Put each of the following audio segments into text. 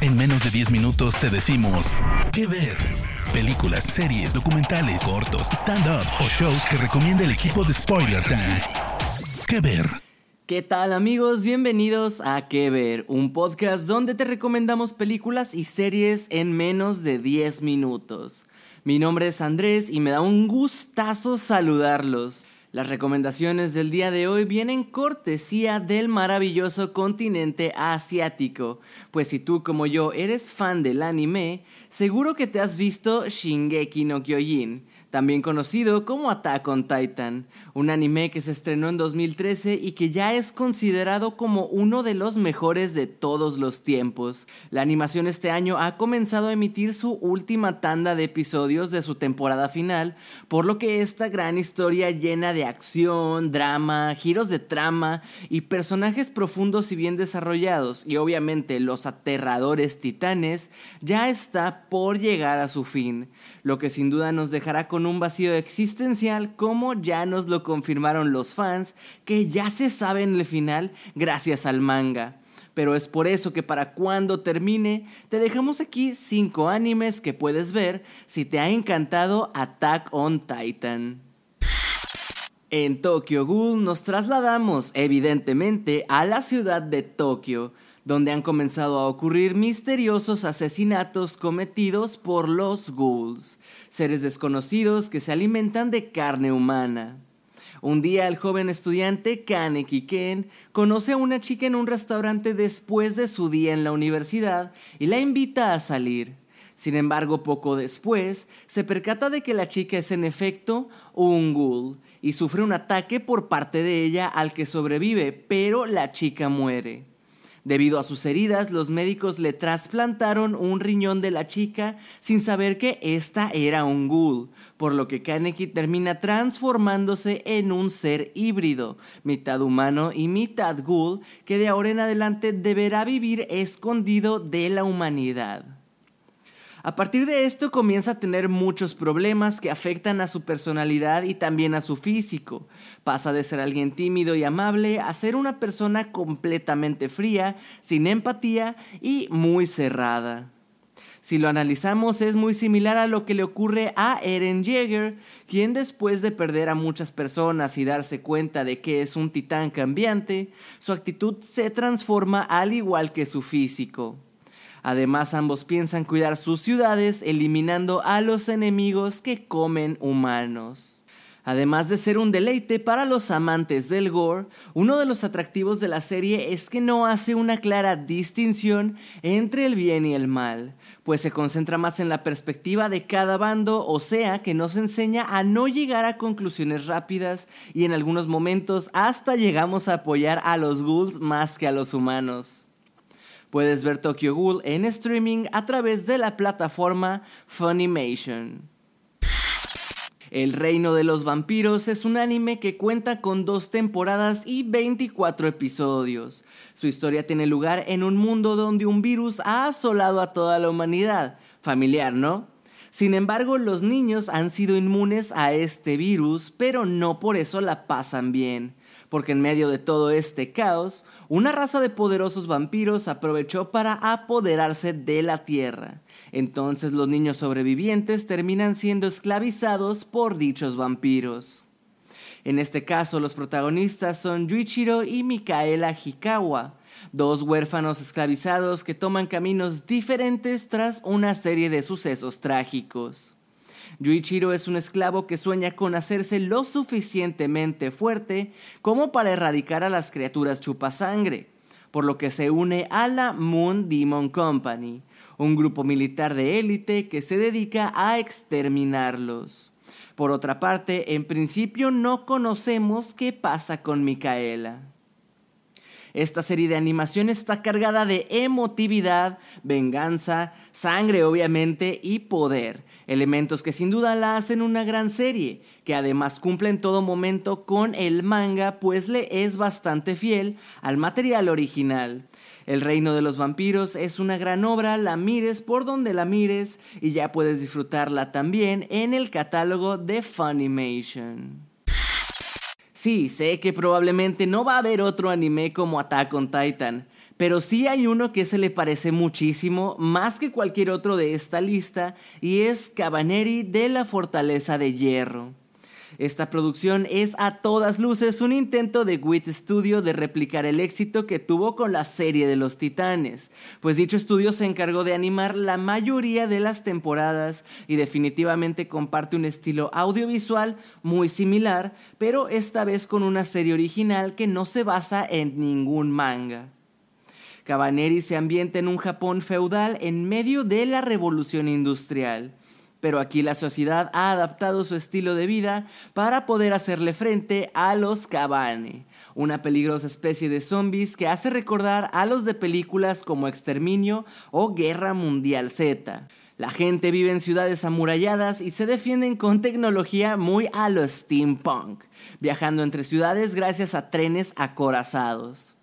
En menos de 10 minutos te decimos qué ver. Películas, series, documentales, cortos, stand-ups o shows que recomienda el equipo de Spoiler Time. ¿Qué ver? ¿Qué tal amigos? Bienvenidos a ¿Qué ver? Un podcast donde te recomendamos películas y series en menos de 10 minutos. Mi nombre es Andrés y me da un gustazo saludarlos. Las recomendaciones del día de hoy vienen cortesía del maravilloso continente asiático, pues si tú como yo eres fan del anime, seguro que te has visto Shingeki no Kyojin, también conocido como Attack on Titan, un anime que se estrenó en 2013 y que ya es considerado como uno de los mejores de todos los tiempos. La animación este año ha comenzado a emitir su última tanda de episodios de su temporada final, por lo que esta gran historia llena de acción, drama, giros de trama y personajes profundos y bien desarrollados, y obviamente los aterradores titanes, ya está por llegar a su fin, lo que sin duda nos dejará con un vacío existencial como ya nos lo confirmaron los fans que ya se sabe en el final gracias al manga. Pero es por eso que para cuando termine, te dejamos aquí 5 animes que puedes ver si te ha encantado Attack on Titan. En Tokyo Ghoul nos trasladamos evidentemente a la ciudad de Tokio, donde han comenzado a ocurrir misteriosos asesinatos cometidos por los ghouls, seres desconocidos que se alimentan de carne humana. Un día el joven estudiante Kaneki Ken conoce a una chica en un restaurante después de su día en la universidad y la invita a salir. Sin embargo, poco después, se percata de que la chica es en efecto un ghoul y sufre un ataque por parte de ella al que sobrevive, pero la chica muere. Debido a sus heridas, los médicos le trasplantaron un riñón de la chica sin saber que esta era un ghoul, por lo que Kaneki termina transformándose en un ser híbrido, mitad humano y mitad ghoul, que de ahora en adelante deberá vivir escondido de la humanidad. A partir de esto comienza a tener muchos problemas que afectan a su personalidad y también a su físico. Pasa de ser alguien tímido y amable a ser una persona completamente fría, sin empatía y muy cerrada. Si lo analizamos es muy similar a lo que le ocurre a Eren Jaeger, quien después de perder a muchas personas y darse cuenta de que es un titán cambiante, su actitud se transforma al igual que su físico. Además, ambos piensan cuidar sus ciudades eliminando a los enemigos que comen humanos. Además de ser un deleite para los amantes del gore, uno de los atractivos de la serie es que no hace una clara distinción entre el bien y el mal, pues se concentra más en la perspectiva de cada bando, o sea que nos enseña a no llegar a conclusiones rápidas y en algunos momentos hasta llegamos a apoyar a los ghouls más que a los humanos. Puedes ver Tokyo Ghoul en streaming a través de la plataforma Funimation. El Reino de los Vampiros es un anime que cuenta con dos temporadas y 24 episodios. Su historia tiene lugar en un mundo donde un virus ha asolado a toda la humanidad. Familiar, ¿no? Sin embargo, los niños han sido inmunes a este virus, pero no por eso la pasan bien porque en medio de todo este caos, una raza de poderosos vampiros aprovechó para apoderarse de la Tierra. Entonces los niños sobrevivientes terminan siendo esclavizados por dichos vampiros. En este caso, los protagonistas son Yuichiro y Mikaela Hikawa, dos huérfanos esclavizados que toman caminos diferentes tras una serie de sucesos trágicos. Yuichiro es un esclavo que sueña con hacerse lo suficientemente fuerte como para erradicar a las criaturas chupasangre, por lo que se une a la Moon Demon Company, un grupo militar de élite que se dedica a exterminarlos. Por otra parte, en principio no conocemos qué pasa con Micaela. Esta serie de animación está cargada de emotividad, venganza, sangre obviamente y poder, elementos que sin duda la hacen una gran serie, que además cumple en todo momento con el manga pues le es bastante fiel al material original. El reino de los vampiros es una gran obra, la mires por donde la mires y ya puedes disfrutarla también en el catálogo de Funimation. Sí, sé que probablemente no va a haber otro anime como Attack on Titan, pero sí hay uno que se le parece muchísimo, más que cualquier otro de esta lista, y es Cabaneri de la Fortaleza de Hierro. Esta producción es a todas luces un intento de WIT Studio de replicar el éxito que tuvo con la serie de los Titanes, pues dicho estudio se encargó de animar la mayoría de las temporadas y definitivamente comparte un estilo audiovisual muy similar, pero esta vez con una serie original que no se basa en ningún manga. Cabaneri se ambienta en un Japón feudal en medio de la revolución industrial pero aquí la sociedad ha adaptado su estilo de vida para poder hacerle frente a los Cabane, una peligrosa especie de zombies que hace recordar a los de películas como Exterminio o Guerra Mundial Z. La gente vive en ciudades amuralladas y se defienden con tecnología muy a lo steampunk, viajando entre ciudades gracias a trenes acorazados.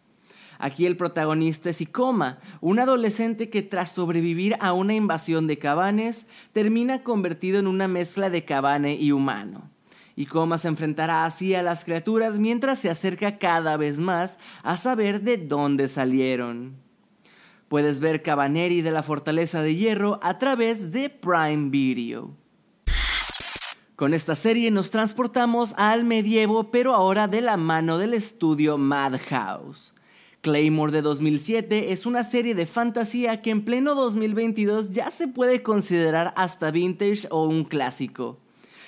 Aquí el protagonista es Ikoma, un adolescente que tras sobrevivir a una invasión de cabanes, termina convertido en una mezcla de cabane y humano. Ikoma se enfrentará así a las criaturas mientras se acerca cada vez más a saber de dónde salieron. Puedes ver Cabaneri de la Fortaleza de Hierro a través de Prime Video. Con esta serie nos transportamos al medievo, pero ahora de la mano del estudio Madhouse. Claymore de 2007 es una serie de fantasía que en pleno 2022 ya se puede considerar hasta vintage o un clásico.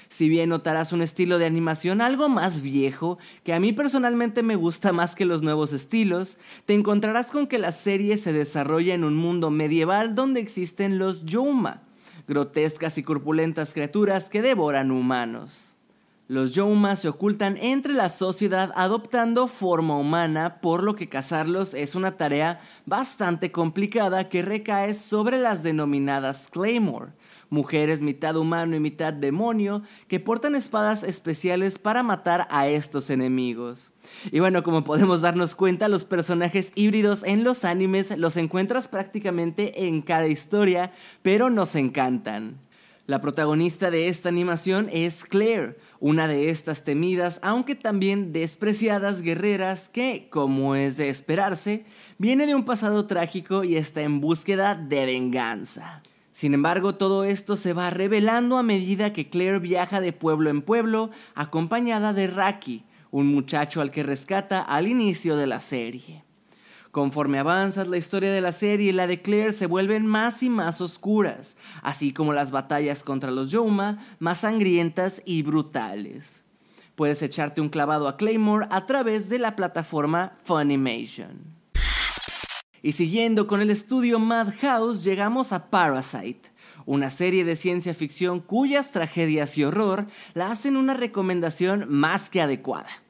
Si bien notarás un estilo de animación algo más viejo, que a mí personalmente me gusta más que los nuevos estilos, te encontrarás con que la serie se desarrolla en un mundo medieval donde existen los Yoma, grotescas y corpulentas criaturas que devoran humanos. Los Youma se ocultan entre la sociedad adoptando forma humana, por lo que cazarlos es una tarea bastante complicada que recae sobre las denominadas Claymore, mujeres mitad humano y mitad demonio que portan espadas especiales para matar a estos enemigos. Y bueno, como podemos darnos cuenta, los personajes híbridos en los animes los encuentras prácticamente en cada historia, pero nos encantan. La protagonista de esta animación es Claire, una de estas temidas, aunque también despreciadas guerreras que, como es de esperarse, viene de un pasado trágico y está en búsqueda de venganza. Sin embargo, todo esto se va revelando a medida que Claire viaja de pueblo en pueblo, acompañada de Raki, un muchacho al que rescata al inicio de la serie. Conforme avanzas, la historia de la serie y la de Claire se vuelven más y más oscuras, así como las batallas contra los Yoma más sangrientas y brutales. Puedes echarte un clavado a Claymore a través de la plataforma Funimation. Y siguiendo con el estudio Madhouse, llegamos a Parasite, una serie de ciencia ficción cuyas tragedias y horror la hacen una recomendación más que adecuada.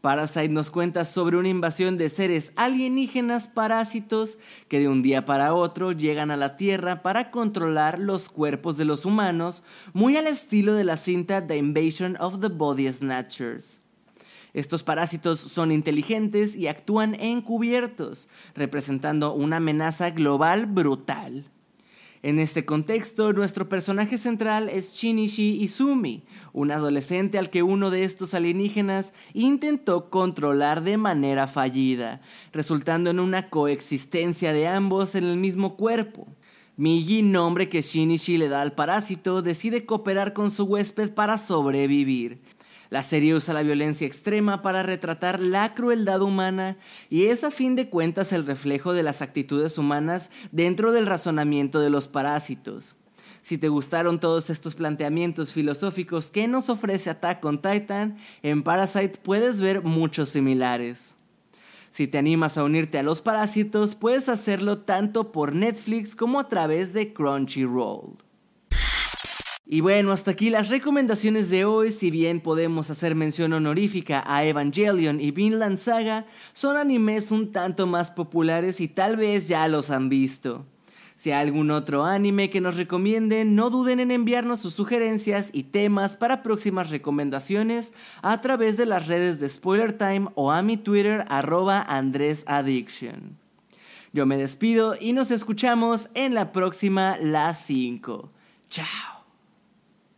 Parasite nos cuenta sobre una invasión de seres alienígenas parásitos que de un día para otro llegan a la Tierra para controlar los cuerpos de los humanos, muy al estilo de la cinta The Invasion of the Body Snatchers. Estos parásitos son inteligentes y actúan encubiertos, representando una amenaza global brutal. En este contexto, nuestro personaje central es Shinichi Izumi, un adolescente al que uno de estos alienígenas intentó controlar de manera fallida, resultando en una coexistencia de ambos en el mismo cuerpo. Migi, nombre que Shinichi le da al parásito, decide cooperar con su huésped para sobrevivir. La serie usa la violencia extrema para retratar la crueldad humana y es a fin de cuentas el reflejo de las actitudes humanas dentro del razonamiento de los parásitos. Si te gustaron todos estos planteamientos filosóficos que nos ofrece Attack on Titan, en Parasite puedes ver muchos similares. Si te animas a unirte a los parásitos, puedes hacerlo tanto por Netflix como a través de Crunchyroll. Y bueno, hasta aquí las recomendaciones de hoy, si bien podemos hacer mención honorífica a Evangelion y Vinland Saga, son animes un tanto más populares y tal vez ya los han visto. Si hay algún otro anime que nos recomienden, no duden en enviarnos sus sugerencias y temas para próximas recomendaciones a través de las redes de Spoiler Time o a mi Twitter arroba AndrésAddiction. Yo me despido y nos escuchamos en la próxima Las 5. Chao.